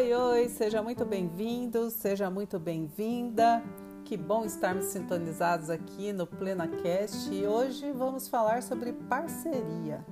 Oi, oi, seja muito bem-vindo, seja muito bem-vinda. Que bom estarmos sintonizados aqui no PlenaCast e hoje vamos falar sobre parceria.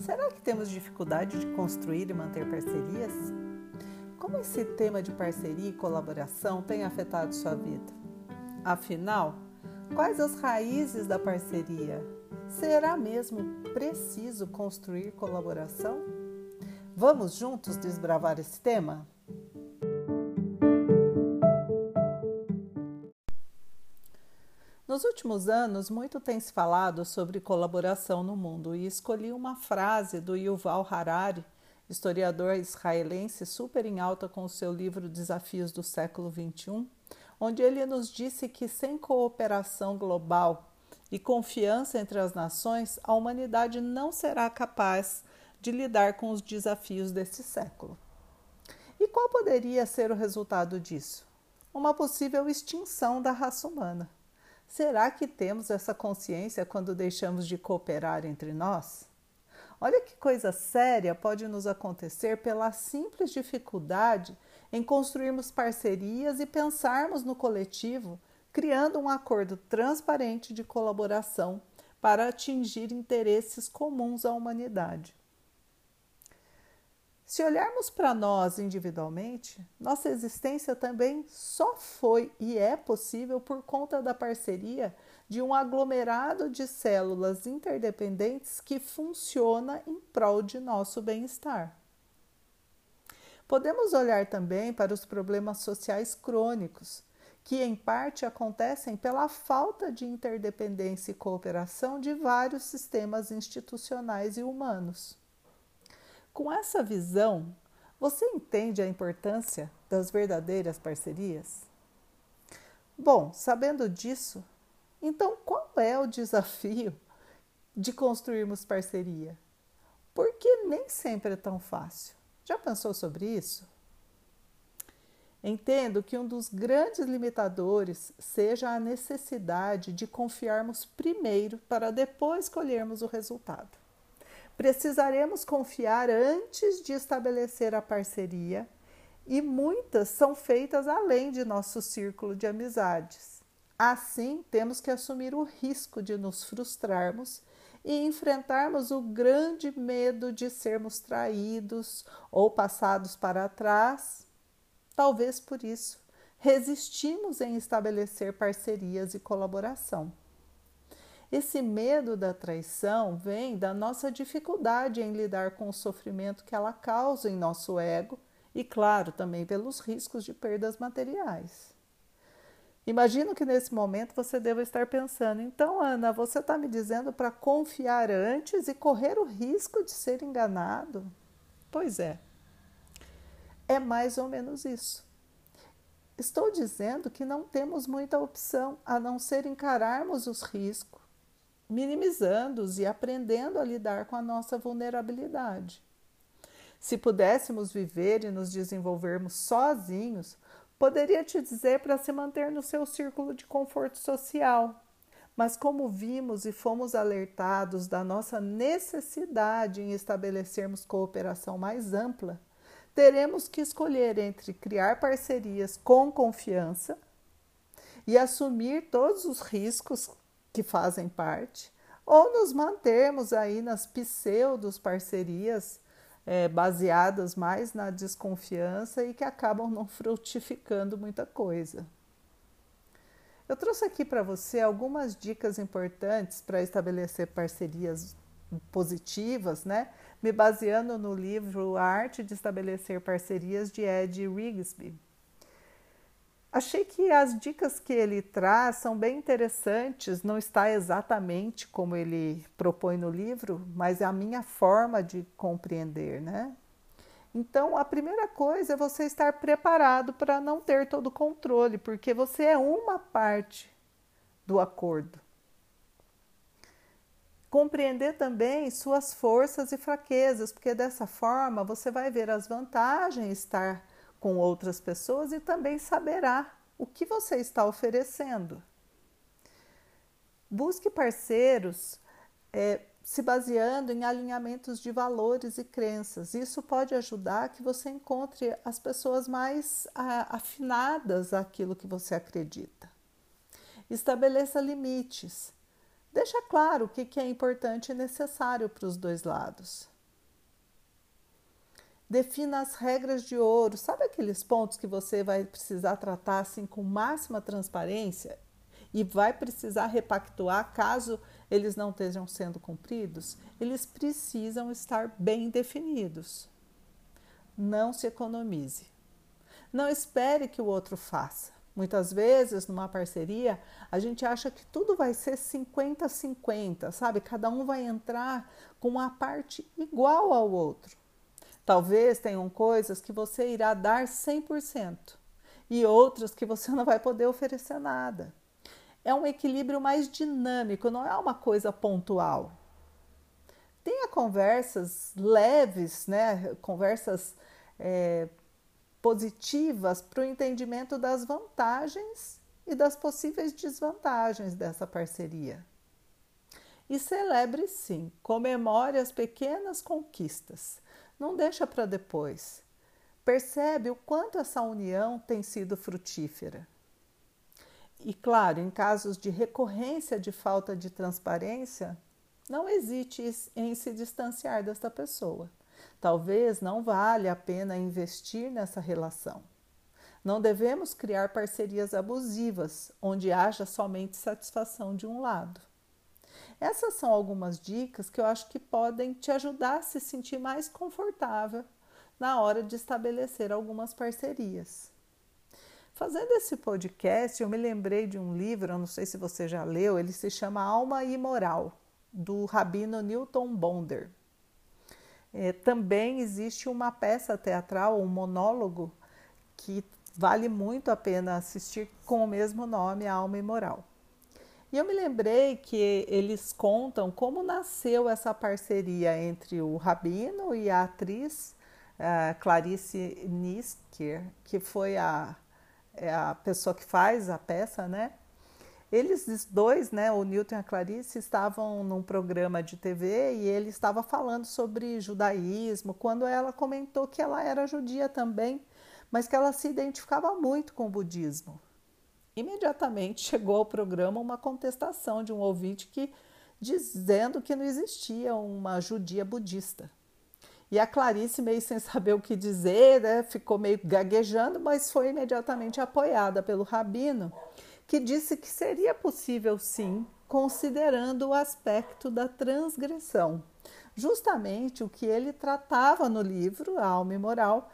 Será que temos dificuldade de construir e manter parcerias? Como esse tema de parceria e colaboração tem afetado sua vida? Afinal, quais as raízes da parceria? Será mesmo preciso construir colaboração? Vamos juntos desbravar esse tema? Nos últimos anos, muito tem se falado sobre colaboração no mundo e escolhi uma frase do Yuval Harari, historiador israelense super em alta com o seu livro Desafios do século XXI, onde ele nos disse que sem cooperação global e confiança entre as nações, a humanidade não será capaz de lidar com os desafios desse século. E qual poderia ser o resultado disso? Uma possível extinção da raça humana. Será que temos essa consciência quando deixamos de cooperar entre nós? Olha que coisa séria pode nos acontecer pela simples dificuldade em construirmos parcerias e pensarmos no coletivo, criando um acordo transparente de colaboração para atingir interesses comuns à humanidade. Se olharmos para nós individualmente, nossa existência também só foi e é possível por conta da parceria de um aglomerado de células interdependentes que funciona em prol de nosso bem-estar. Podemos olhar também para os problemas sociais crônicos, que em parte acontecem pela falta de interdependência e cooperação de vários sistemas institucionais e humanos. Com essa visão, você entende a importância das verdadeiras parcerias? Bom, sabendo disso, então qual é o desafio de construirmos parceria? Porque nem sempre é tão fácil. Já pensou sobre isso? Entendo que um dos grandes limitadores seja a necessidade de confiarmos primeiro para depois colhermos o resultado. Precisaremos confiar antes de estabelecer a parceria e muitas são feitas além de nosso círculo de amizades. Assim, temos que assumir o risco de nos frustrarmos e enfrentarmos o grande medo de sermos traídos ou passados para trás. Talvez por isso resistimos em estabelecer parcerias e colaboração. Esse medo da traição vem da nossa dificuldade em lidar com o sofrimento que ela causa em nosso ego e, claro, também pelos riscos de perdas materiais. Imagino que nesse momento você deva estar pensando: então, Ana, você está me dizendo para confiar antes e correr o risco de ser enganado? Pois é, é mais ou menos isso. Estou dizendo que não temos muita opção a não ser encararmos os riscos minimizando-os e aprendendo a lidar com a nossa vulnerabilidade. Se pudéssemos viver e nos desenvolvermos sozinhos, poderia te dizer para se manter no seu círculo de conforto social. Mas, como vimos e fomos alertados da nossa necessidade em estabelecermos cooperação mais ampla, teremos que escolher entre criar parcerias com confiança e assumir todos os riscos que fazem parte, ou nos mantermos aí nas pseudos parcerias é, baseadas mais na desconfiança e que acabam não frutificando muita coisa. Eu trouxe aqui para você algumas dicas importantes para estabelecer parcerias positivas, né? Me baseando no livro Arte de Estabelecer Parcerias de Ed Rigsby. Achei que as dicas que ele traz são bem interessantes, não está exatamente como ele propõe no livro, mas é a minha forma de compreender, né? Então, a primeira coisa é você estar preparado para não ter todo o controle, porque você é uma parte do acordo. Compreender também suas forças e fraquezas, porque dessa forma você vai ver as vantagens estar com outras pessoas e também saberá o que você está oferecendo. Busque parceiros é, se baseando em alinhamentos de valores e crenças. Isso pode ajudar que você encontre as pessoas mais afinadas àquilo que você acredita. Estabeleça limites. Deixa claro o que é importante e necessário para os dois lados. Defina as regras de ouro. Sabe aqueles pontos que você vai precisar tratar assim com máxima transparência e vai precisar repactuar caso eles não estejam sendo cumpridos, eles precisam estar bem definidos. Não se economize. Não espere que o outro faça. Muitas vezes, numa parceria, a gente acha que tudo vai ser 50-50, sabe? Cada um vai entrar com uma parte igual ao outro. Talvez tenham coisas que você irá dar 100% e outras que você não vai poder oferecer nada é um equilíbrio mais dinâmico, não é uma coisa pontual. Tenha conversas leves, né? conversas é, positivas para o entendimento das vantagens e das possíveis desvantagens dessa parceria. E celebre sim, comemore as pequenas conquistas. Não deixa para depois. Percebe o quanto essa união tem sido frutífera. E claro, em casos de recorrência de falta de transparência, não hesite em se distanciar desta pessoa. Talvez não valha a pena investir nessa relação. Não devemos criar parcerias abusivas, onde haja somente satisfação de um lado. Essas são algumas dicas que eu acho que podem te ajudar a se sentir mais confortável na hora de estabelecer algumas parcerias. Fazendo esse podcast, eu me lembrei de um livro, eu não sei se você já leu, ele se chama Alma e Moral, do rabino Newton Bonder. É, também existe uma peça teatral, um monólogo, que vale muito a pena assistir com o mesmo nome, Alma e Moral. E eu me lembrei que eles contam como nasceu essa parceria entre o rabino e a atriz uh, Clarice Nisker, que foi a é a pessoa que faz a peça, né? Eles dois, né, o Newton e a Clarice, estavam num programa de TV e ele estava falando sobre judaísmo, quando ela comentou que ela era judia também, mas que ela se identificava muito com o budismo. Imediatamente chegou ao programa uma contestação de um ouvinte que dizendo que não existia uma judia budista. E a Clarice, meio sem saber o que dizer, né, ficou meio gaguejando, mas foi imediatamente apoiada pelo rabino, que disse que seria possível sim, considerando o aspecto da transgressão. Justamente o que ele tratava no livro, A Alma e Moral,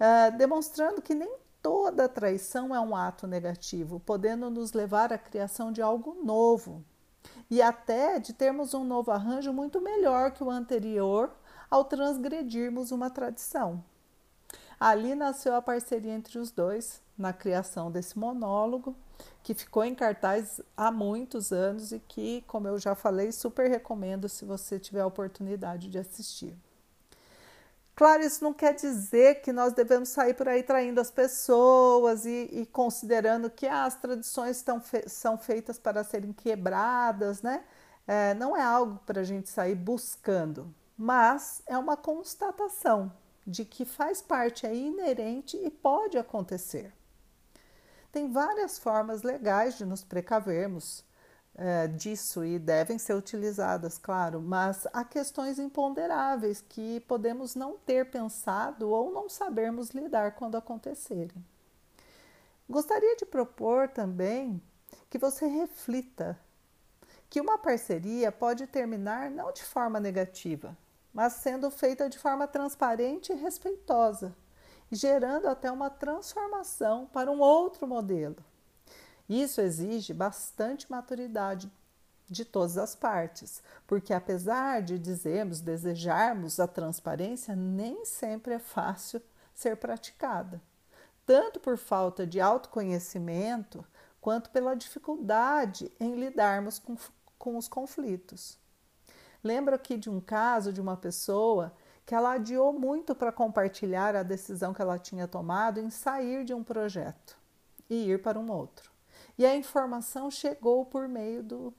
uh, demonstrando que nem toda traição é um ato negativo, podendo nos levar à criação de algo novo e até de termos um novo arranjo muito melhor que o anterior ao transgredirmos uma tradição. Ali nasceu a parceria entre os dois na criação desse monólogo, que ficou em cartaz há muitos anos e que, como eu já falei, super recomendo se você tiver a oportunidade de assistir. Claro, isso não quer dizer que nós devemos sair por aí traindo as pessoas e, e considerando que ah, as tradições fe são feitas para serem quebradas, né? É, não é algo para a gente sair buscando mas é uma constatação de que faz parte, é inerente e pode acontecer. Tem várias formas legais de nos precavermos é, disso e devem ser utilizadas, claro, mas há questões imponderáveis que podemos não ter pensado ou não sabermos lidar quando acontecerem. Gostaria de propor também que você reflita que uma parceria pode terminar não de forma negativa, mas sendo feita de forma transparente e respeitosa, gerando até uma transformação para um outro modelo. Isso exige bastante maturidade de todas as partes, porque apesar de dizermos, desejarmos a transparência, nem sempre é fácil ser praticada, tanto por falta de autoconhecimento, quanto pela dificuldade em lidarmos com, com os conflitos. Lembro aqui de um caso de uma pessoa que ela adiou muito para compartilhar a decisão que ela tinha tomado em sair de um projeto e ir para um outro. E a informação chegou por meio do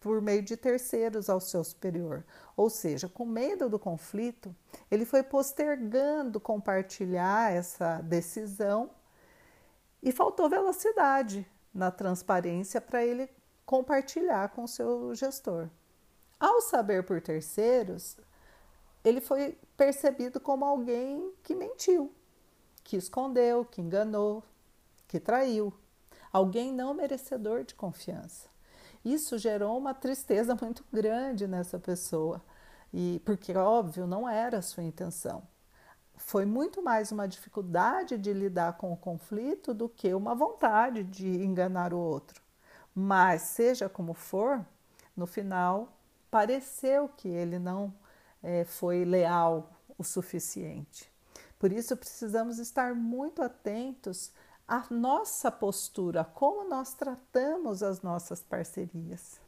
por meio de terceiros ao seu superior. Ou seja, com medo do conflito, ele foi postergando compartilhar essa decisão e faltou velocidade na transparência para ele compartilhar com o seu gestor. Ao saber por terceiros, ele foi percebido como alguém que mentiu, que escondeu, que enganou, que traiu, alguém não merecedor de confiança. Isso gerou uma tristeza muito grande nessa pessoa, e porque óbvio não era a sua intenção. Foi muito mais uma dificuldade de lidar com o conflito do que uma vontade de enganar o outro. Mas seja como for, no final pareceu que ele não é, foi leal o suficiente. Por isso precisamos estar muito atentos à nossa postura, como nós tratamos as nossas parcerias.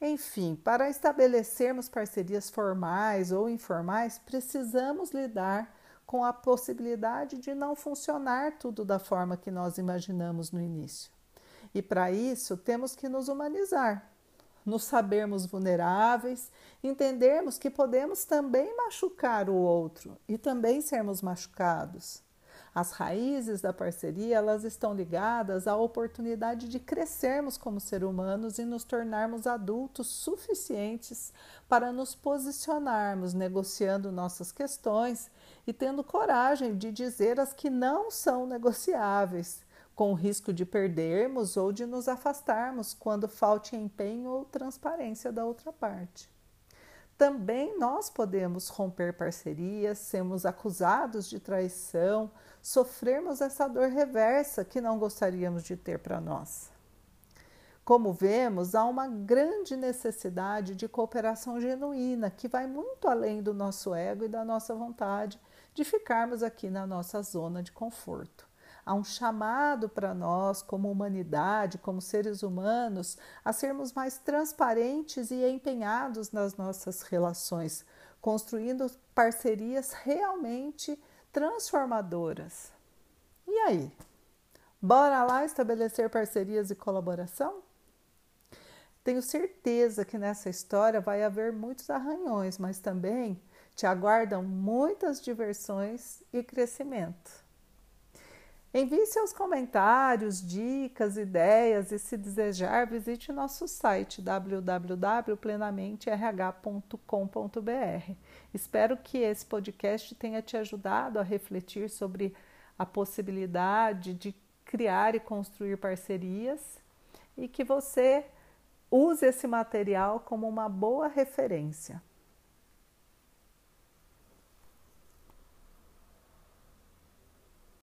Enfim, para estabelecermos parcerias formais ou informais, precisamos lidar com a possibilidade de não funcionar tudo da forma que nós imaginamos no início. E para isso, temos que nos humanizar, nos sabermos vulneráveis, entendermos que podemos também machucar o outro e também sermos machucados. As raízes da parceria, elas estão ligadas à oportunidade de crescermos como seres humanos e nos tornarmos adultos suficientes para nos posicionarmos, negociando nossas questões e tendo coragem de dizer as que não são negociáveis, com o risco de perdermos ou de nos afastarmos quando falte empenho ou transparência da outra parte. Também nós podemos romper parcerias, sermos acusados de traição, sofrermos essa dor reversa que não gostaríamos de ter para nós. Como vemos, há uma grande necessidade de cooperação genuína que vai muito além do nosso ego e da nossa vontade de ficarmos aqui na nossa zona de conforto. Há um chamado para nós, como humanidade, como seres humanos, a sermos mais transparentes e empenhados nas nossas relações, construindo parcerias realmente transformadoras. E aí? Bora lá estabelecer parcerias e colaboração? Tenho certeza que nessa história vai haver muitos arranhões, mas também te aguardam muitas diversões e crescimento. Envie seus comentários, dicas, ideias e, se desejar, visite nosso site www.plenamenterh.com.br. Espero que esse podcast tenha te ajudado a refletir sobre a possibilidade de criar e construir parcerias e que você use esse material como uma boa referência.